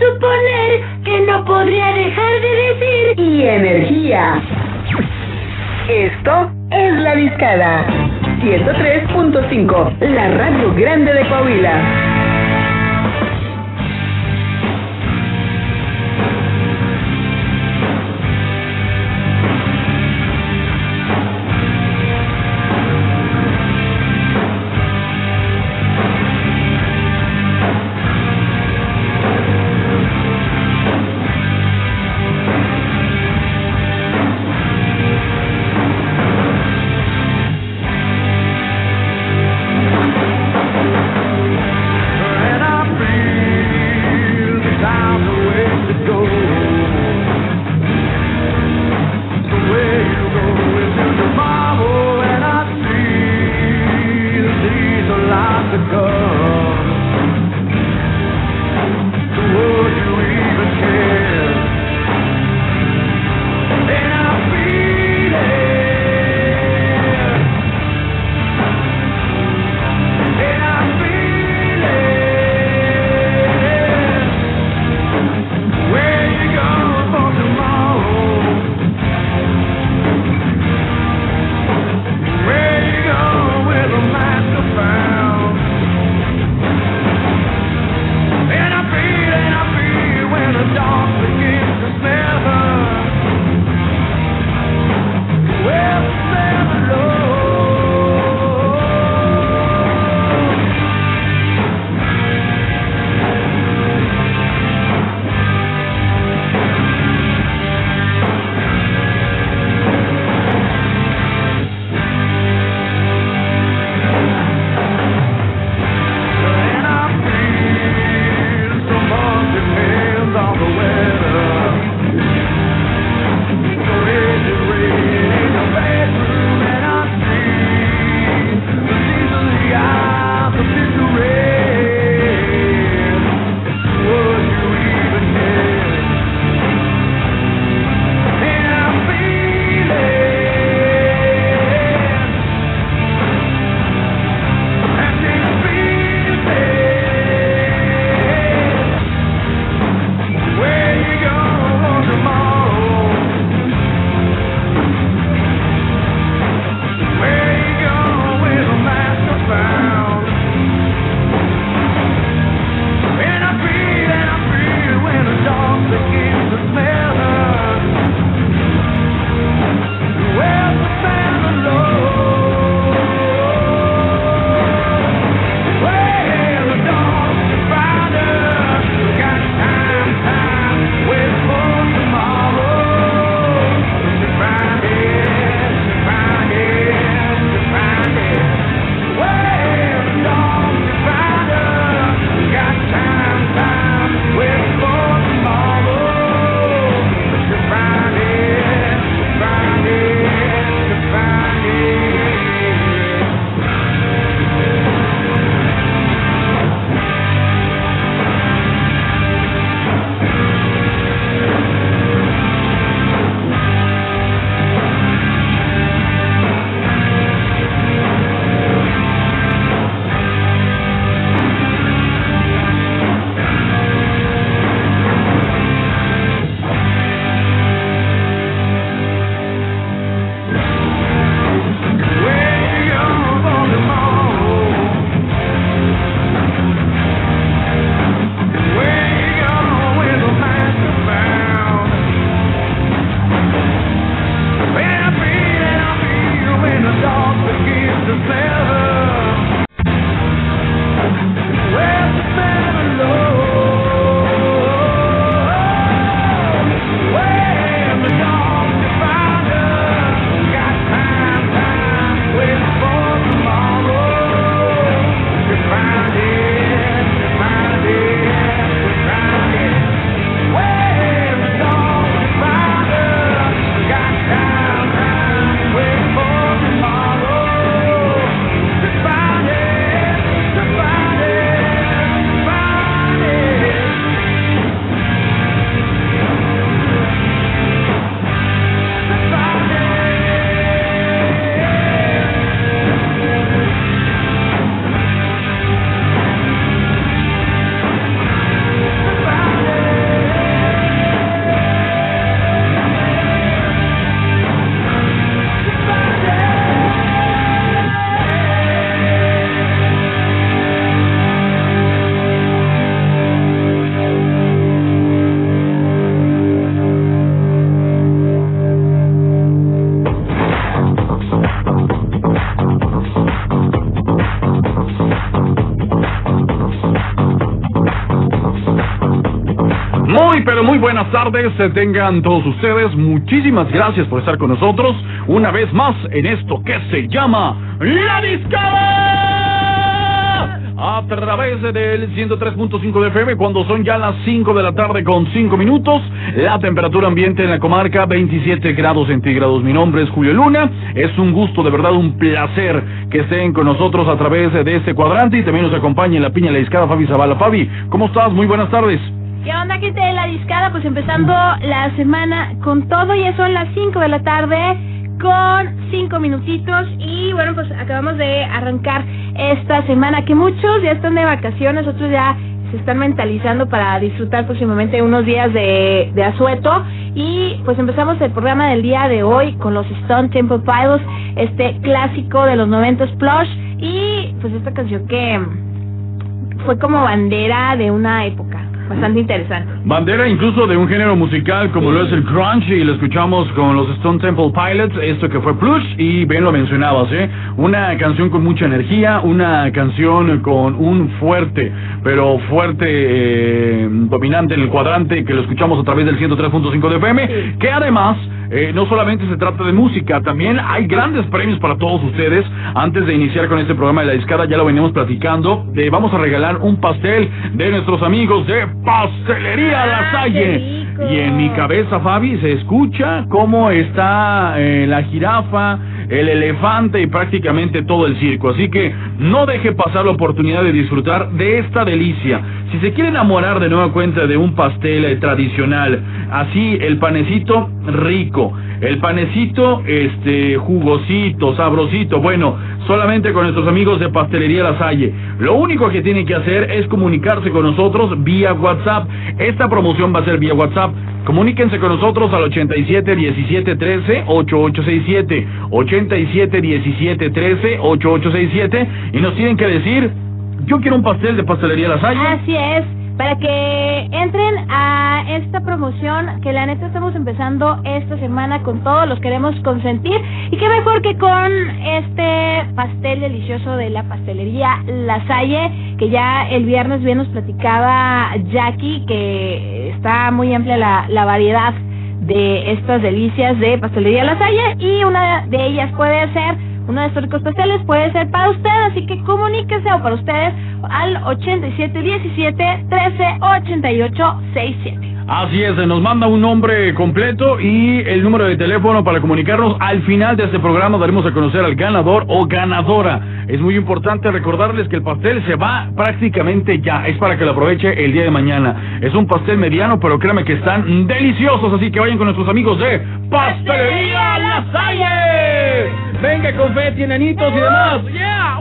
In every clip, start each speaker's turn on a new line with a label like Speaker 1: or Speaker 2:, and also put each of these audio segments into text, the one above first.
Speaker 1: suponer que no podría dejar de decir
Speaker 2: y energía. Esto es La Discada. 103.5, la radio grande de Coahuila.
Speaker 3: Muy, buenas tardes. Tengan todos ustedes. Muchísimas gracias por estar con nosotros una vez más en esto que se llama La Discada. A través del 103.5 de FM, cuando son ya las 5 de la tarde con 5 minutos, la temperatura ambiente en la comarca 27 grados centígrados. Mi nombre es Julio Luna. Es un gusto, de verdad, un placer que estén con nosotros a través de este cuadrante y también nos acompaña en la piña la discada Fabi Zavala. Fabi, ¿cómo estás? Muy buenas tardes.
Speaker 4: ¿Qué onda, gente de la discada? Pues empezando la semana con todo, ya son las 5 de la tarde con 5 minutitos y bueno, pues acabamos de arrancar esta semana que muchos ya están de vacaciones, otros ya se están mentalizando para disfrutar próximamente unos días de, de asueto. Y pues empezamos el programa del día de hoy con los Stone Temple Pilots, este clásico de los 90s plush. Y pues esta canción que fue como bandera de una época bastante interesante.
Speaker 3: Bandera incluso de un género musical como lo es el grunge y lo escuchamos con los Stone Temple Pilots, esto que fue Plush y bien lo mencionabas, ¿eh? Una canción con mucha energía, una canción con un fuerte, pero fuerte eh, dominante en el cuadrante que lo escuchamos a través del 103.5 de FM, que además eh, no solamente se trata de música, también hay grandes premios para todos ustedes. Antes de iniciar con este programa de la discada, ya lo venimos platicando. eh, vamos a regalar un pastel de nuestros amigos de Pastelería La
Speaker 4: Ah,
Speaker 3: Salle. Y en mi cabeza, Fabi, se escucha cómo está eh, la jirafa, el elefante y prácticamente todo el circo. Así que no deje pasar la oportunidad de disfrutar de esta delicia. Si se quiere enamorar de nueva cuenta de un pastel eh, tradicional, así el panecito rico, el panecito este jugosito, sabrosito, bueno, solamente con nuestros amigos de Pastelería La Salle. Lo único que tienen que hacer es comunicarse con nosotros vía WhatsApp. Esta promoción va a ser vía WhatsApp. Comuníquense con nosotros al 87 17 13 8867 87 17 13 8867 y nos tienen que decir yo quiero un pastel de Pastelería La Salle.
Speaker 4: Así es, para que entren a esta promoción que la neta estamos empezando esta semana con todos, los queremos consentir. Y qué mejor que con este pastel delicioso de la pastelería La Salle, que ya el viernes bien nos platicaba Jackie que está muy amplia la, la variedad de estas delicias de pastelería La Salle y una de ellas puede ser uno de estos pasteles puede ser para usted, así que comuníquese o para ustedes al 8717 138867.
Speaker 3: Así es, nos manda un nombre completo y el número de teléfono para comunicarnos. Al final de este programa daremos a conocer al ganador o ganadora. Es muy importante recordarles que el pastel se va prácticamente ya. Es para que lo aproveche el día de mañana. Es un pastel mediano, pero créanme que están deliciosos. Así que vayan con nuestros amigos de Pastelería La Salle. Venga, confeti, enanitos y demás. ¡Yeah!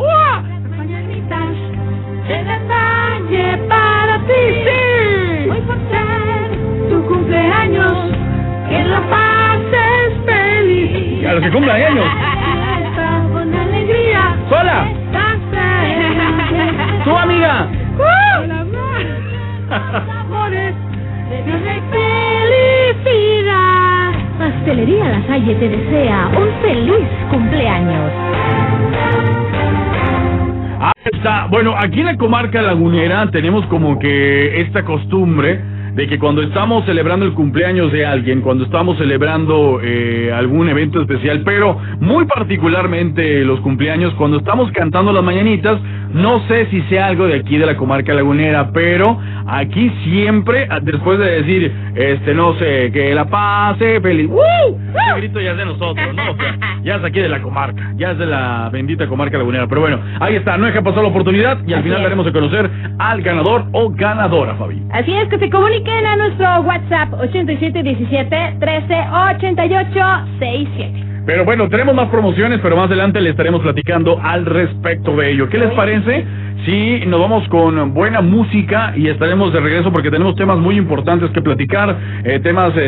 Speaker 4: Hoy por ser tu cumpleaños, que la pases feliz.
Speaker 3: Y a los que cumplan años.
Speaker 4: Fiesta Con alegría.
Speaker 3: ¡Sola! ¡Tú, amiga!
Speaker 4: amores de felicidad. Pastelería La Salle te desea un feliz cumpleaños.
Speaker 3: Ahí está. Bueno, aquí en la comarca lagunera tenemos como que esta costumbre de que cuando estamos celebrando el cumpleaños de alguien, cuando estamos celebrando eh, algún evento especial, pero muy particularmente los cumpleaños, cuando estamos cantando las mañanitas, no sé si sea algo de aquí de la comarca lagunera, pero aquí siempre, ah, después de decir, este, no sé, que la pase feliz. Ese grito ya es de nosotros, ¿no? O sea, ya es aquí de la comarca, ya es de la bendita comarca lagunera. Pero bueno, ahí está, no deja pasar la oportunidad y al
Speaker 4: Así
Speaker 3: final daremos a conocer al ganador o ganadora, Fabi.
Speaker 4: Así es que se comuniquen a nuestro WhatsApp 8717 138867.
Speaker 3: Pero bueno, tenemos más promociones, pero más adelante le estaremos platicando al respecto de ello. ¿Qué les parece? Si nos vamos con buena música y estaremos de regreso porque tenemos temas muy importantes que platicar, eh, temas eh,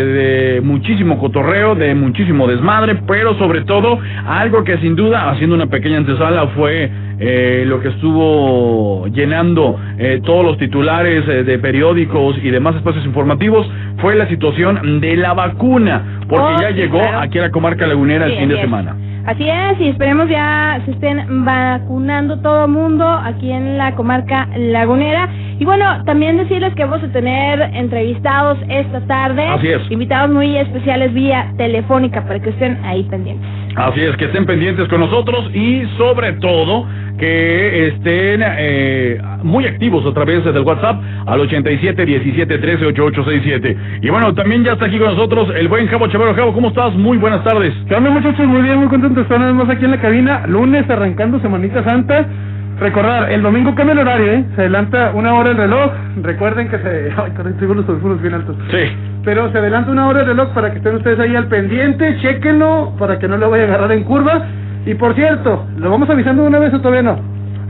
Speaker 3: de muchísimo cotorreo, de muchísimo desmadre, pero sobre todo algo que sin duda, haciendo una pequeña antesala, fue eh, lo que estuvo llenando eh, todos los titulares eh, de periódicos y demás espacios informativos, fue la situación de la vacuna, porque
Speaker 4: Oh,
Speaker 3: ya
Speaker 4: sí,
Speaker 3: llegó
Speaker 4: claro.
Speaker 3: aquí a la comarca lagunera el
Speaker 4: Sí,
Speaker 3: fin de semana.
Speaker 4: Así es, y esperemos ya se estén vacunando todo mundo aquí en la comarca lagunera. Y bueno, también decirles que vamos a tener entrevistados esta tarde.
Speaker 3: Así es.
Speaker 4: Invitados muy especiales vía telefónica para que estén ahí pendientes.
Speaker 3: Así es, que estén pendientes con nosotros y sobre todo que estén eh, muy activos a través del WhatsApp al 87 17 13 8867. Y bueno, también ya está aquí con nosotros el buen Javo Chavero. Javo, ¿cómo estás? Muy buenas tardes.
Speaker 5: ¿Qué onda muchachos? Muy bien, muy contentos de estar más aquí en la cabina. Lunes arrancando Semanita Santa. Recordar, el domingo cambia el horario, ¿eh? Se adelanta una hora el reloj. Recuerden que se... Ay, caray, tengo los audífonos bien altos.
Speaker 3: Sí.
Speaker 5: Pero se adelanta una hora el reloj para que estén ustedes ahí al pendiente. Chequenlo para que no lo vaya a agarrar en curva. Y por cierto, ¿lo vamos avisando de una vez o todavía no?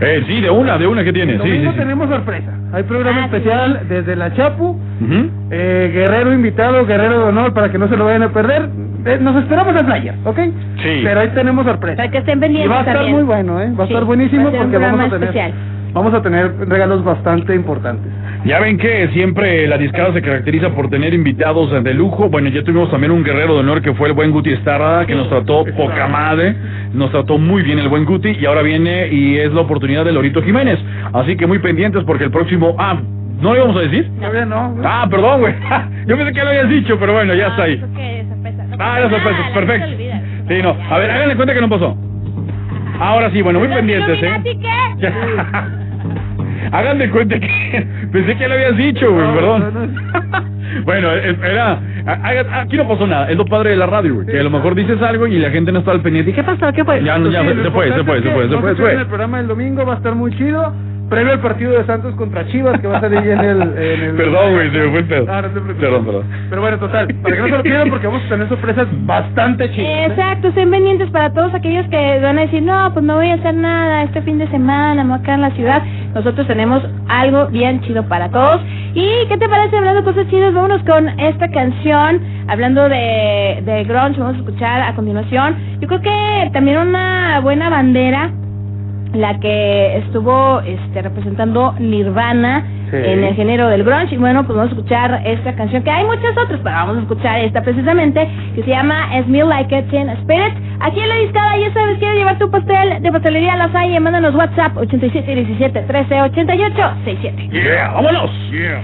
Speaker 3: Eh, sí, de una, de una que tiene.
Speaker 5: El
Speaker 3: Sí, sí,
Speaker 5: tenemos sorpresa. Hay programa
Speaker 4: Ah,
Speaker 5: especial desde la Chapu.
Speaker 3: Ujú.
Speaker 5: Eh, guerrero invitado, guerrero de honor, para que no se lo vayan a perder. Eh, nos esperamos al flyer, ¿ok?
Speaker 3: Sí.
Speaker 5: Pero ahí tenemos sorpresa.
Speaker 4: Para que estén
Speaker 5: Y
Speaker 4: pendientes
Speaker 5: va a estar
Speaker 4: también.
Speaker 5: muy bueno, ¿eh? Va a
Speaker 4: Sí,
Speaker 5: estar buenísimo
Speaker 4: va a ser un
Speaker 5: porque vamos a tener
Speaker 4: especial.
Speaker 5: vamos a tener regalos bastante importantes.
Speaker 3: Ya ven que siempre la discada se caracteriza por tener invitados de lujo. Bueno, ya tuvimos también un guerrero de honor que fue el buen Guti Estarra, que nos trató poca madre, nos trató muy bien el buen Guti y ahora viene y es la oportunidad de Lorito Jiménez. Así que muy pendientes porque el próximo... Ah, ¿no lo íbamos a decir?
Speaker 5: Todavía no.
Speaker 3: Ah, perdón, güey. Yo pensé que lo habías dicho, pero bueno, ya está ahí. Ah, las sorpresas, perfecto.
Speaker 4: olvida.
Speaker 3: Sí, no. A ver, háganle cuenta que no pasó. Ahora sí, bueno, muy
Speaker 4: ¿Los
Speaker 3: pendientes, ¿eh? Ya. De cuenta que pensé que lo habías dicho, güey,
Speaker 5: No,
Speaker 3: perdón.
Speaker 5: no, no.
Speaker 3: bueno, era aquí no pasó nada, es lo padre de la radio, güey, que a lo mejor dices algo y la gente no está al pendiente. ¿Y qué pasó? ¿Qué fue? Ya, no, ya
Speaker 5: Sí,
Speaker 3: se, fue, se fue, se fue, se fue.
Speaker 5: El programa del domingo va a estar muy chido. Previo al partido de Santos contra Chivas que va a salir en el, en el
Speaker 3: Perdón, güey, se me fue el pedo.
Speaker 5: Ah, no te preocupes.
Speaker 3: Perdón, perdón.
Speaker 5: Pero bueno, total, para que no se lo pierdan porque vamos a tener sorpresas bastante chidas. ¿eh?
Speaker 4: Exacto, estén pendientes para todos aquellos que van a decir, no, pues no voy a hacer nada este fin de semana, me voy a quedar en la ciudad. Nosotros tenemos algo bien chido para todos. ¿Y qué te parece hablando de cosas chidas? Vámonos con esta canción, hablando de, de grunge, vamos a escuchar a continuación. Yo creo que también una buena bandera la que estuvo este, representando Nirvana
Speaker 5: Sí.
Speaker 4: en el género del grunge y bueno pues vamos a escuchar esta canción que hay muchas otras pero vamos a escuchar esta precisamente que se llama Smell Like a Teen Spirit aquí en la discada ya sabes quieres llevar tu pastel de pastelería La Salle mándanos WhatsApp 8717 13 88 67
Speaker 3: Yeah, vámonos. Yeah.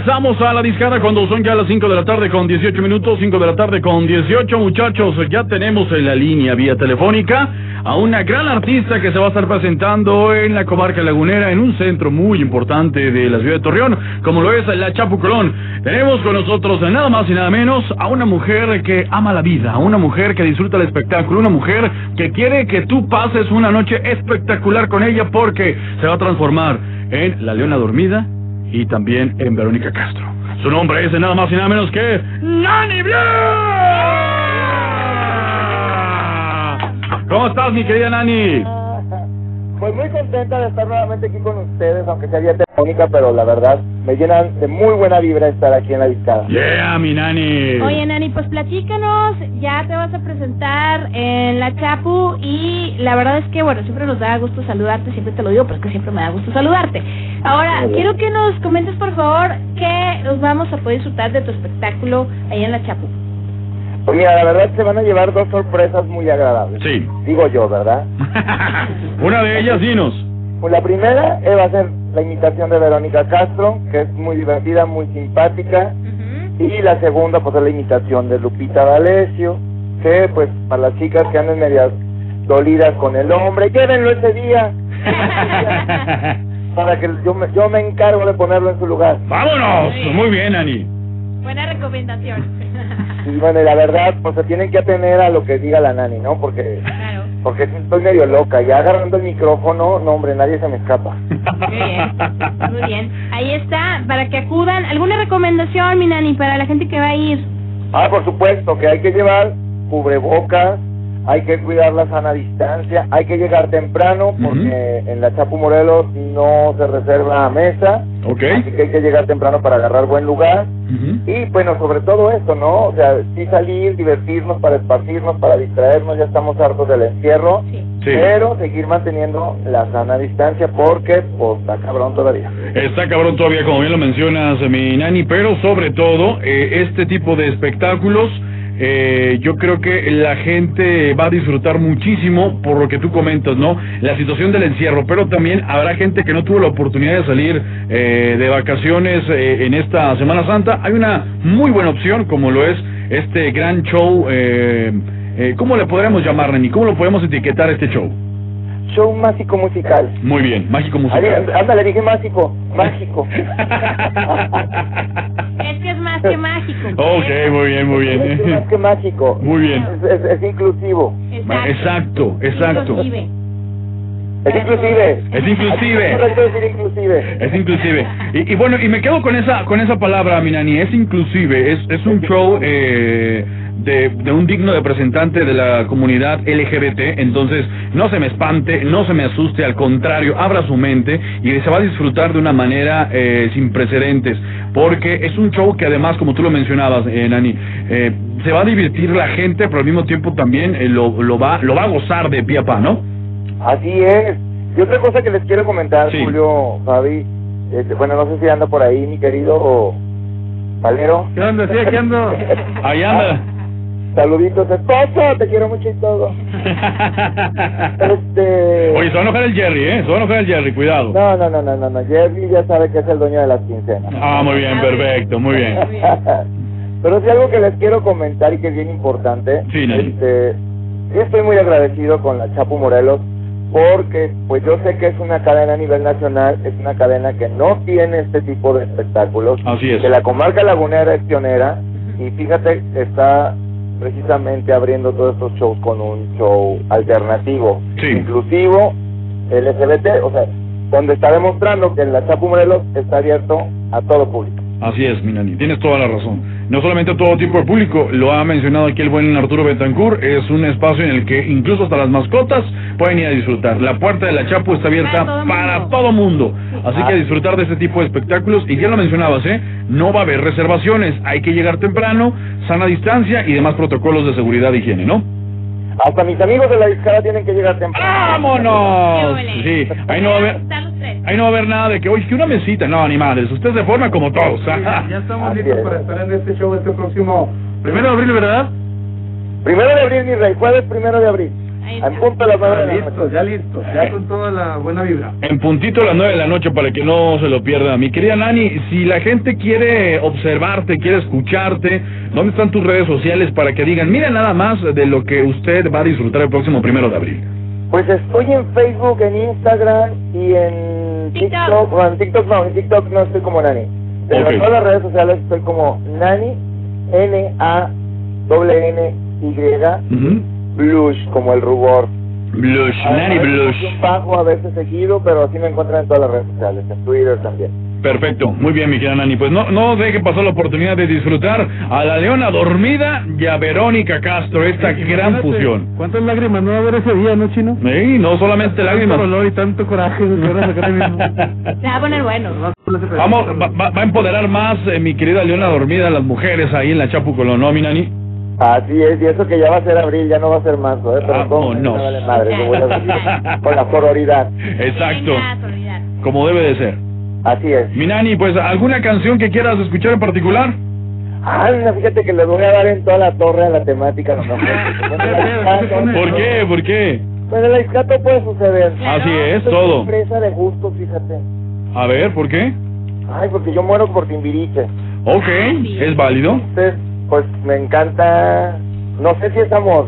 Speaker 3: Regresamos a la discada cuando son ya las 5 de la tarde con 18 minutos, 5 de la tarde con 18 muchachos. Ya tenemos en la línea vía telefónica a una gran artista que se va a estar presentando en la comarca lagunera en un centro muy importante de la ciudad de Torreón, como lo es la Chapu Colón. Tenemos con nosotros nada más y nada menos a una mujer que ama la vida, a una mujer que disfruta el espectáculo, una mujer que quiere que tú pases una noche espectacular con ella porque se va a transformar en la leona dormida y también en Verónica Castro. Su nombre es nada más y nada menos que Nani Blue. ¿Cómo estás, mi querida Nani?
Speaker 6: Pues muy contenta de estar nuevamente aquí con ustedes, aunque sea vía telefónica, pero la verdad me llenan de muy buena vibra estar aquí en la discada.
Speaker 3: Yeah, mi Nani.
Speaker 4: Oye, Nani, pues platícanos, ya te vas a presentar en la Chapu y la verdad es que, bueno, siempre nos da gusto saludarte, siempre te lo digo, pero es que siempre me da gusto saludarte. Ahora, quiero que nos comentes, por favor, que nos vamos a poder disfrutar de tu espectáculo ahí en la Chapu.
Speaker 6: Pues mira, la verdad se van a llevar dos sorpresas muy agradables.
Speaker 3: Sí.
Speaker 6: Digo yo, ¿verdad?
Speaker 3: Una de ellas, dinos.
Speaker 6: Pues la primera eh, va a ser la imitación de Verónica Castro, que es muy divertida, muy simpática. Y la segunda, pues es la imitación de Lupita D'Alessio, que pues para las chicas que anden medias dolidas con el hombre, llévenlo ese día. para que yo me, yo me encargo de ponerlo en su lugar.
Speaker 3: ¡Vámonos! Muy bien, Nani.
Speaker 4: Buena recomendación.
Speaker 6: Y bueno, y la verdad, pues se tienen que atener a lo que diga la nani, ¿no? Porque. Porque sí estoy medio loca. Ya agarrando el micrófono, no, hombre, nadie se me escapa.
Speaker 4: Muy bien, muy bien. Ahí está, para que acudan. ¿Alguna recomendación, mi Nani, para la gente que va a ir?
Speaker 6: Ah, por supuesto, que hay que llevar cubrebocas, hay que cuidar la sana distancia, hay que llegar temprano porque en la Chapu Morelos no se reserva mesa,
Speaker 3: Ok.
Speaker 6: así que hay que llegar temprano para agarrar buen lugar. Y bueno, sobre todo esto, ¿no? O sea, sí salir, divertirnos, para esparcirnos, para distraernos, ya estamos hartos del encierro,
Speaker 4: Sí.
Speaker 3: Sí.
Speaker 6: pero seguir manteniendo la sana distancia porque, pues, está cabrón todavía.
Speaker 3: Está cabrón todavía, como bien lo mencionas, mi Nani, pero sobre todo, eh, este tipo de espectáculos, eh, yo creo que la gente va a disfrutar muchísimo por lo que tú comentas, ¿no? La situación del encierro, pero también habrá gente que no tuvo la oportunidad de salir eh, de vacaciones eh, en esta Semana Santa. Hay una muy buena opción, como lo es este gran show. Eh, eh, ¿Cómo le podríamos llamar, Nani? ¿Cómo lo podemos etiquetar este show?
Speaker 6: Show mágico musical.
Speaker 3: Muy bien, mágico
Speaker 6: Ahí,
Speaker 3: musical.
Speaker 6: ándale, dije mágico, mágico.
Speaker 4: Es que es más que mágico.
Speaker 3: ok, muy bien, muy bien.
Speaker 6: Es más que mágico.
Speaker 3: Muy bien.
Speaker 6: Es, es- es inclusivo.
Speaker 3: Exacto, exacto.
Speaker 4: Inclusive.
Speaker 6: Es inclusive.
Speaker 3: Es inclusive.
Speaker 6: Es inclusive.
Speaker 3: Es inclusive. Y, y bueno, y me quedo con esa con esa palabra, Minani. Es inclusive. Es, es un show eh, de, de un digno representante de la comunidad LGBT. Entonces, no se me espante, no se me asuste. Al contrario, abra su mente y se va a disfrutar de una manera eh, sin precedentes. Porque es un show que además, como tú lo mencionabas, eh, Nani, eh, se va a divertir la gente, pero al mismo tiempo también eh, lo, lo, va, lo va a gozar de pie a pa, ¿no?
Speaker 6: Así es. Y otra cosa que les quiero comentar,
Speaker 3: Sí.
Speaker 6: Julio, Fabi, este, bueno, no sé si anda por ahí mi querido Valero.
Speaker 5: ¿Qué onda? Sí, aquí ando.
Speaker 3: Ahí anda.
Speaker 6: Saluditos, esposo, te quiero mucho y todo. Este...
Speaker 3: Oye, se va a enojar el Jerry, ¿eh? Se va a enojar el Jerry, cuidado.
Speaker 6: No, no, no, no, no, no, Jerry ya sabe que es el dueño de las quincenas.
Speaker 3: Ah, muy bien, perfecto, muy bien.
Speaker 6: Pero sí algo que les quiero comentar y que es bien importante.
Speaker 3: Sí,
Speaker 6: este, yo estoy muy agradecido con la Chapu Morelos porque pues yo sé que es una cadena a nivel nacional, es una cadena que no tiene este tipo de espectáculos,
Speaker 3: Así es.
Speaker 6: que la comarca lagunera es pionera y fíjate está precisamente abriendo todos estos shows con un show alternativo,
Speaker 3: Sí.
Speaker 6: inclusivo, LGBT, o sea, donde está demostrando que la Chapu Morelos está abierto a todo público.
Speaker 3: Así es, Minani, tienes toda la razón. No solamente a todo tipo de público, lo ha mencionado aquí el buen Arturo Betancourt, es un espacio en el que incluso hasta las mascotas pueden ir a disfrutar. La puerta de la Chapu está abierta
Speaker 4: Para todo
Speaker 3: para
Speaker 4: mundo.
Speaker 3: todo mundo. Así que a disfrutar de este tipo de espectáculos. Y ya lo mencionabas, ¿eh? No va a haber reservaciones, hay que llegar temprano, sana distancia y demás protocolos de seguridad e higiene, ¿no?
Speaker 6: Hasta mis amigos de la discada tienen que llegar temprano.
Speaker 3: ¡Vámonos! Sí, ahí no va a haber...
Speaker 4: Están los tres.
Speaker 3: Ahí no va a haber nada de que, oye, que una mesita. No, ni madres. Usted se forma como todos.
Speaker 5: Ya, ya estamos listos
Speaker 6: es.
Speaker 5: para estar en este show este próximo primero de abril, ¿verdad?
Speaker 6: Primero de abril, mi rey, jueves primero de abril. En punto a las nueve
Speaker 5: Ya
Speaker 6: de la
Speaker 5: listo,
Speaker 6: noche.
Speaker 5: ya listo, ya con toda la buena vibra.
Speaker 3: En puntito a las nueve de la noche para que no se lo pierdan. Mi querida Nani, si la gente quiere observarte, quiere escucharte, ¿dónde están tus redes sociales para que digan, mira nada más de lo que usted va a disfrutar el próximo primero de abril?
Speaker 6: Pues estoy en Facebook, en Instagram y en
Speaker 4: TikTok.
Speaker 6: TikTok. Bueno, en TikTok no, en TikTok no estoy como Nani. Pero
Speaker 3: Ok.
Speaker 6: en todas las redes sociales estoy como Nani, N-A-N-N-Y,
Speaker 3: Ujú.
Speaker 6: Blush, como el rubor.
Speaker 3: Blush, Nani Blush.
Speaker 6: un bajo, a veces seguido, pero así me encuentran en todas las redes sociales, en Twitter también.
Speaker 3: Perfecto, muy bien, mi querida Nani. Pues no, no deje pasar la oportunidad de disfrutar a la Leona Dormida y a Verónica Castro, esta gran
Speaker 5: Imagínate,
Speaker 3: fusión.
Speaker 5: ¿Cuántas lágrimas no va a haber ese día, no, chino?
Speaker 3: Sí, no solamente lágrimas.
Speaker 5: Tanto dolor y tanto coraje.
Speaker 4: Se va a poner bueno.
Speaker 3: Vamos, va, va- a empoderar más, eh, mi querida Leona Dormida, a las mujeres ahí en la Chapu Colón, ¿no, mi Nani?
Speaker 6: Así es, y eso que ya va a ser abril, ya no va a ser marzo, ¿eh? Pero
Speaker 3: Vámonos.
Speaker 6: me vale madre, yo voy a con la sororidad.
Speaker 3: Exacto, como debe de ser.
Speaker 6: Así es.
Speaker 3: Mi Nani, pues, ¿alguna canción que quieras escuchar en particular?
Speaker 6: Ah, mira, fíjate que le voy a dar en toda la torre a la temática, el aiscato-
Speaker 3: ¿Por qué? ¿Por qué?
Speaker 6: Bueno, el aiscato puede suceder.
Speaker 3: Así es, todo.
Speaker 6: empresa de gustos, fíjate.
Speaker 3: A ver, ¿por qué?
Speaker 6: Ay, porque yo muero por Timbiriche.
Speaker 3: Ok, es válido.
Speaker 6: Entonces, pues me encanta. No sé si es amor.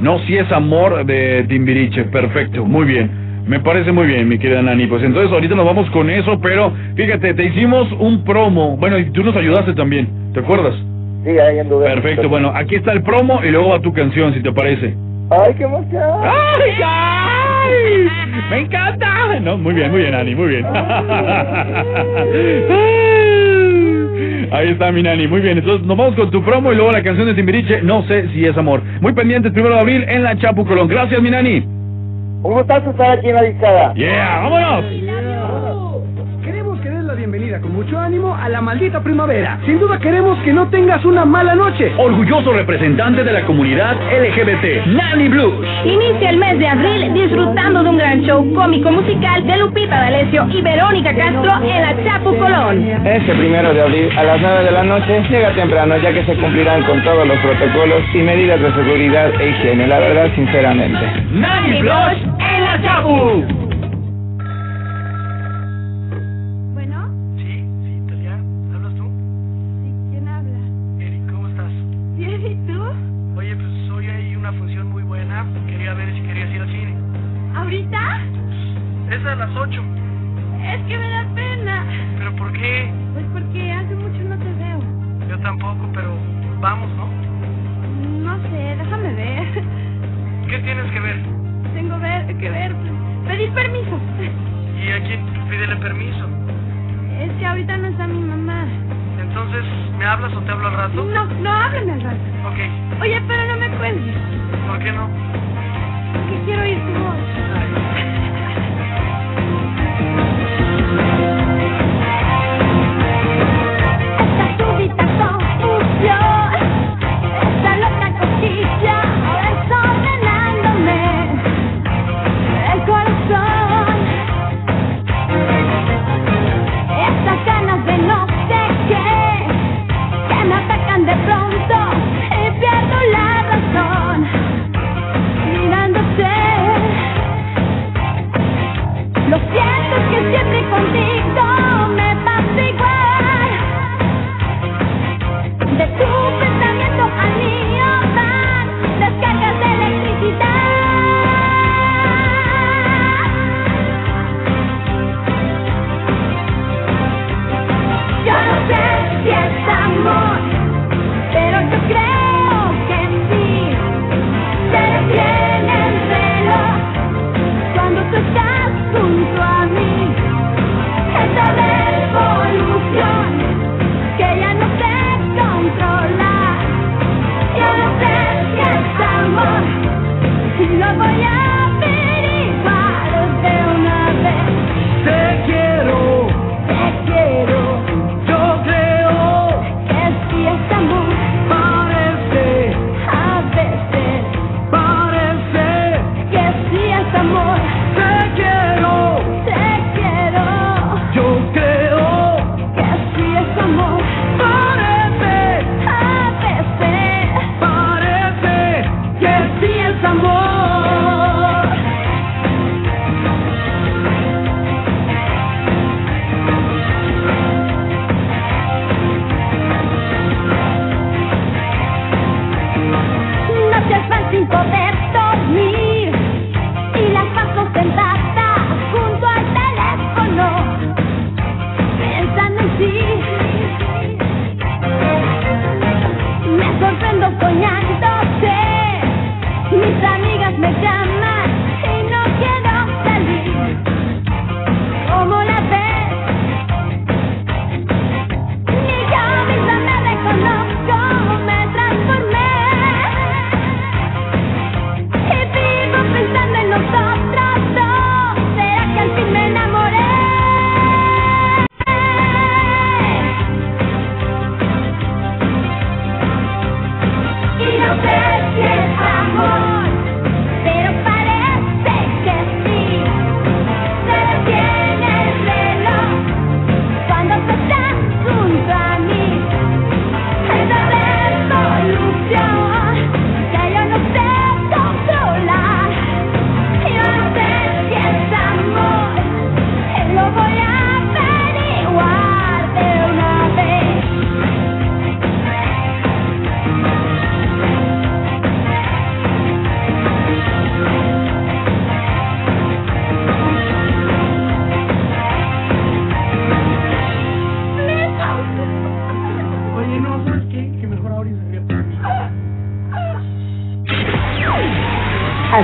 Speaker 3: No, si es amor de Timbiriche, perfecto, muy bien. Me parece muy bien, mi querida Nani. Pues entonces ahorita nos vamos con eso, pero fíjate, te hicimos un promo. Bueno, y tú nos ayudaste también, ¿te acuerdas?
Speaker 6: Sí, ahí en duda.
Speaker 3: Perfecto, bueno, aquí está el promo y luego va tu canción, si te parece.
Speaker 6: Ay, qué emoción.
Speaker 3: ¡Ay, ay! ¡Me encanta! No, muy bien, muy bien, Nani, muy bien. Ahí está mi Nani, muy bien. Entonces nos vamos con tu promo y luego la canción de Timbiriche, no sé si es amor. Muy pendiente, el primero de abril en la Chapu Colón. Gracias, mi Nani.
Speaker 6: Un gustazo estar aquí en la discada.
Speaker 3: Yeah, vámonos.
Speaker 5: Bienvenida con mucho ánimo a la maldita primavera. Sin duda queremos que no tengas una mala noche.
Speaker 3: Orgulloso representante de la comunidad LGBT, Nani Blues.
Speaker 4: Inicia el mes de abril disfrutando de un gran show cómico musical de Lupita D'Alessio y Verónica Castro en la Chapu Colón.
Speaker 7: Este primero de abril a las 9 de la noche llega temprano ya que se cumplirán con todos los protocolos y medidas de seguridad e higiene, la verdad sinceramente.
Speaker 3: Nani Blues en la Chapu.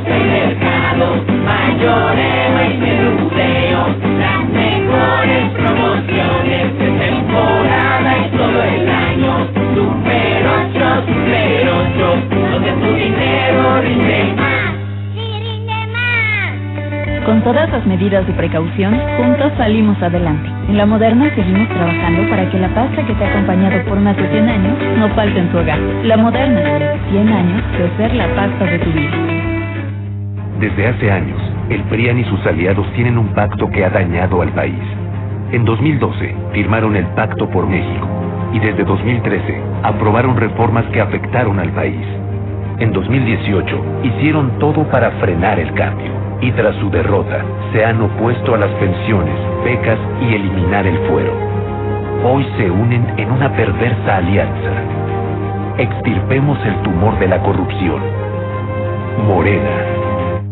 Speaker 1: supermercado, mayoreo y menudeo, las mejores promociones de temporada y todo el año. Super 8, Super 8, donde tu dinero rinde más.
Speaker 8: Con todas las medidas de precaución, juntos salimos adelante. En La Moderna seguimos trabajando para que la pasta que te ha acompañado por más de 100 años no falte en tu hogar. La Moderna, 100 años de ser la pasta de tu vida.
Speaker 9: Desde hace años, el PRIAN y sus aliados tienen un pacto que ha dañado al país. En 2012, firmaron el Pacto por México y desde 2013 aprobaron reformas que afectaron al país. En 2018, hicieron todo para frenar el cambio y tras su derrota, se han opuesto a las pensiones, becas y eliminar el fuero. Hoy se unen en una perversa alianza. Extirpemos el tumor de la corrupción. Morena.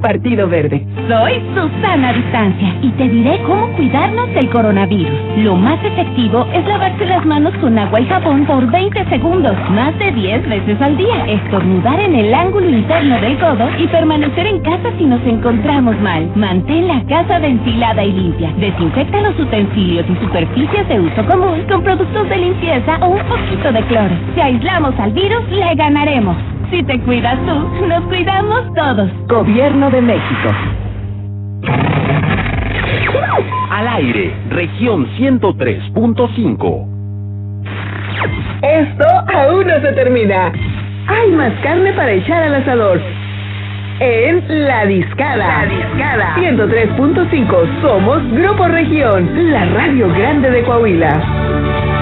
Speaker 10: Partido Verde.
Speaker 8: Soy Susana Distancia y te diré cómo cuidarnos del coronavirus. Lo más efectivo es lavarse las manos con agua y jabón por 20 segundos, más de 10 veces al día. Estornudar en el ángulo interno del codo y permanecer en casa si nos encontramos mal. Mantén la casa ventilada y limpia. Desinfecta los utensilios y superficies de uso común con productos de limpieza o un poquito de cloro. Si aislamos al virus, le ganaremos. Si te cuidas tú, nos cuidamos todos.
Speaker 10: Gobierno de México.
Speaker 2: Al aire, región 103.5.
Speaker 10: Esto aún no se termina. Hay más carne para echar al asador. En La Discada. La Discada. 103.5. Somos Grupo Región, la radio grande de Coahuila.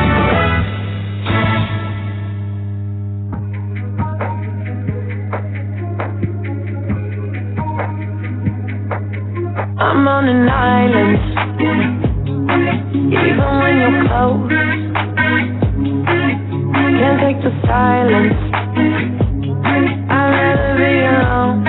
Speaker 1: I'm on an island, even when you're close. Can't take the silence. I'd rather be alone.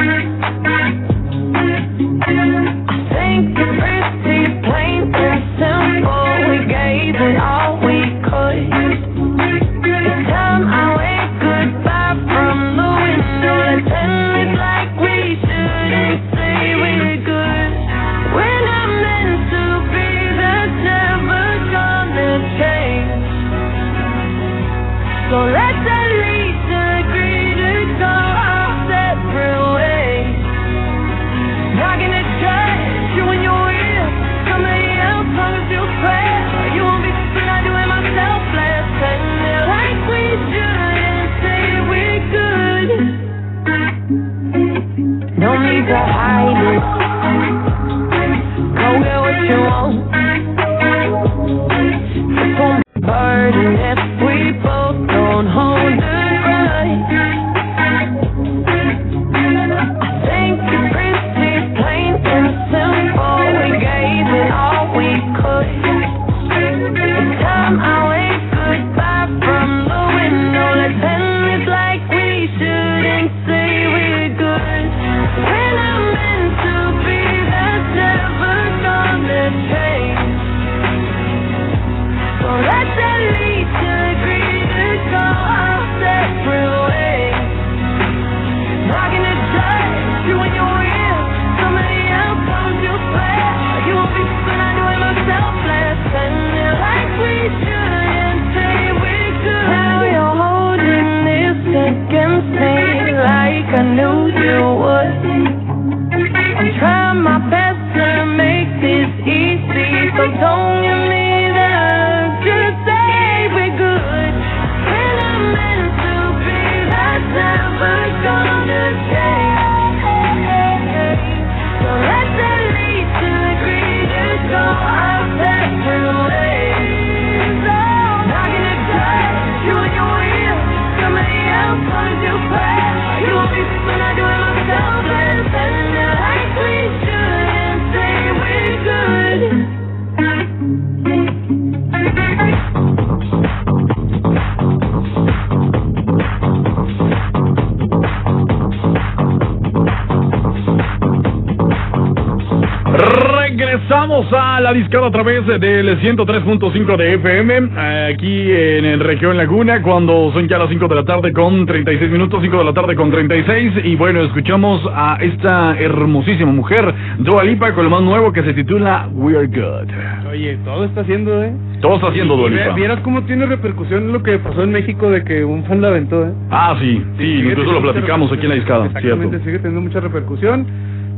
Speaker 3: La discada a través del 103.5 de FM, aquí en, el región Laguna, cuando son ya las 5 de la tarde con 36 minutos, 5 de la tarde con 36. Y bueno, escuchamos a esta hermosísima mujer, Dua Lipa, con lo más nuevo que se titula We're Good.
Speaker 5: Oye, todo está haciendo, ¿eh?
Speaker 3: Todo está haciendo Dua Lipa.
Speaker 5: Vieras cómo tiene repercusión lo que pasó en México de que un fan la aventó, ¿eh?
Speaker 3: Ah, sí, sí,
Speaker 5: Sigue
Speaker 3: incluso lo platicamos aquí en la discada,
Speaker 5: Exactamente,
Speaker 3: cierto.
Speaker 5: sigue teniendo mucha repercusión.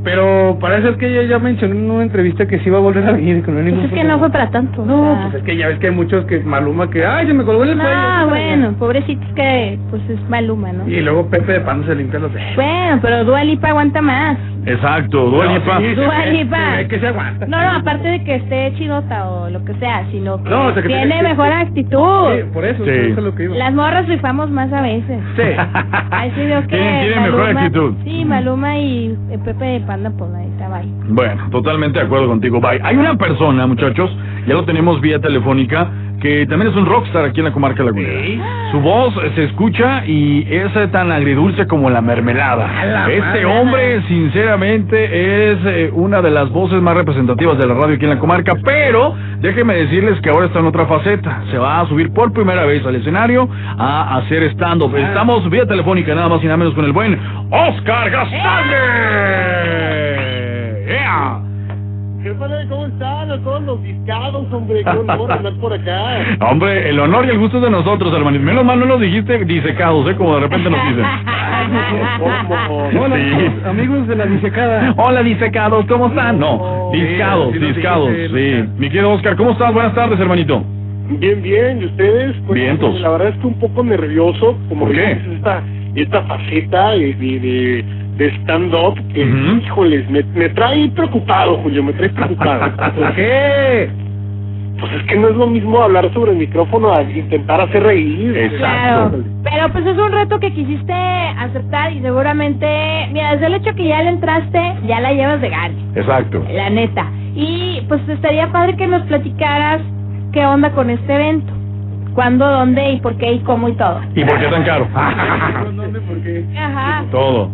Speaker 5: Pero parece ser que ella ya mencionó en una entrevista que sí va a volver a venir con ningún
Speaker 4: Pues es que no fue para tanto.
Speaker 5: No,
Speaker 4: o sea.
Speaker 5: pues es que ya ves que hay muchos que Maluma que, ay, se me colgó en el cuello.
Speaker 4: Ah, bueno, pobrecito es que pues es Maluma, ¿no?
Speaker 5: Y luego Pepe de Pan se limpia los dedos.
Speaker 4: Bueno, pero Dua Lipa aguanta más.
Speaker 3: Exacto, Dua
Speaker 5: No,
Speaker 3: Lipa.
Speaker 5: sí, se
Speaker 4: Dua Lipa.
Speaker 5: se que se aguanta.
Speaker 4: No, no, aparte de que esté chidota o lo que sea, sino que
Speaker 5: No, o sea, que
Speaker 4: tiene
Speaker 5: tiene-
Speaker 4: mejor actitud.
Speaker 5: Sí, por eso,
Speaker 3: Sí.
Speaker 5: eso es a lo que iba.
Speaker 4: Las morras rifamos más a veces.
Speaker 5: Sí.
Speaker 4: Ahí sí veo que
Speaker 3: tienen mejor
Speaker 4: Maluma-
Speaker 3: actitud.
Speaker 4: Sí, Maluma y Pepe de Pues.
Speaker 3: Bueno, totalmente de acuerdo contigo. Bye. Hay una persona, muchachos, ya lo tenemos vía telefónica, que también es un rockstar aquí en la comarca lagunera. Su voz eh, se escucha y es eh, tan agridulce como la mermelada.
Speaker 5: la
Speaker 3: Este
Speaker 5: madre.
Speaker 3: hombre, sinceramente, es eh, una de las voces más representativas de la radio aquí en la comarca, pero déjenme decirles que ahora está en otra faceta. Se va a subir por primera vez al escenario a hacer stand-up.
Speaker 5: Ah.
Speaker 3: Estamos vía telefónica, nada más y nada menos con el buen Oscar Gastález. ¡Ea!
Speaker 11: ¿Qué padre? ¿Cómo están? A todos los discados, hombre. Qué honor andar por acá.
Speaker 3: Hombre, el honor y el gusto es de nosotros, hermanito. Menos mal no nos dijiste disecados, ¿eh? Como de repente nos dicen.
Speaker 11: ¿Cómo?
Speaker 5: Hola,
Speaker 3: Sí.
Speaker 5: amigos, de la disecada.
Speaker 3: Hola, disecados, ¿cómo están? No, discados,
Speaker 5: Sí, sí,
Speaker 3: discados,
Speaker 5: sí, sí.
Speaker 3: Mi querido Oscar, ¿cómo estás? Buenas tardes, hermanito.
Speaker 11: Bien, bien. ¿Y ustedes? Pues,
Speaker 3: Vientos.
Speaker 11: La verdad es que un poco nervioso. Como
Speaker 3: ¿Por qué?
Speaker 11: Esta, esta faceta de, de, de, de stand-up que,
Speaker 3: Ujú.
Speaker 11: híjoles, me, me trae preocupado, Julio. Me trae preocupado.
Speaker 5: ¿Por qué?
Speaker 11: Pues es que no es lo mismo hablar sobre el micrófono a intentar hacer reír.
Speaker 4: Claro, pero pues es un reto que quisiste aceptar y seguramente, mira, desde el hecho que ya le entraste, ya la llevas de gane,
Speaker 3: Exacto.
Speaker 4: la neta. Y pues estaría padre que nos platicaras qué onda con este evento, cuándo, dónde y por qué y cómo y todo.
Speaker 3: ¿Y por qué tan caro?
Speaker 11: ¿Dónde? ¿Por qué?
Speaker 4: Ajá.
Speaker 3: Todo.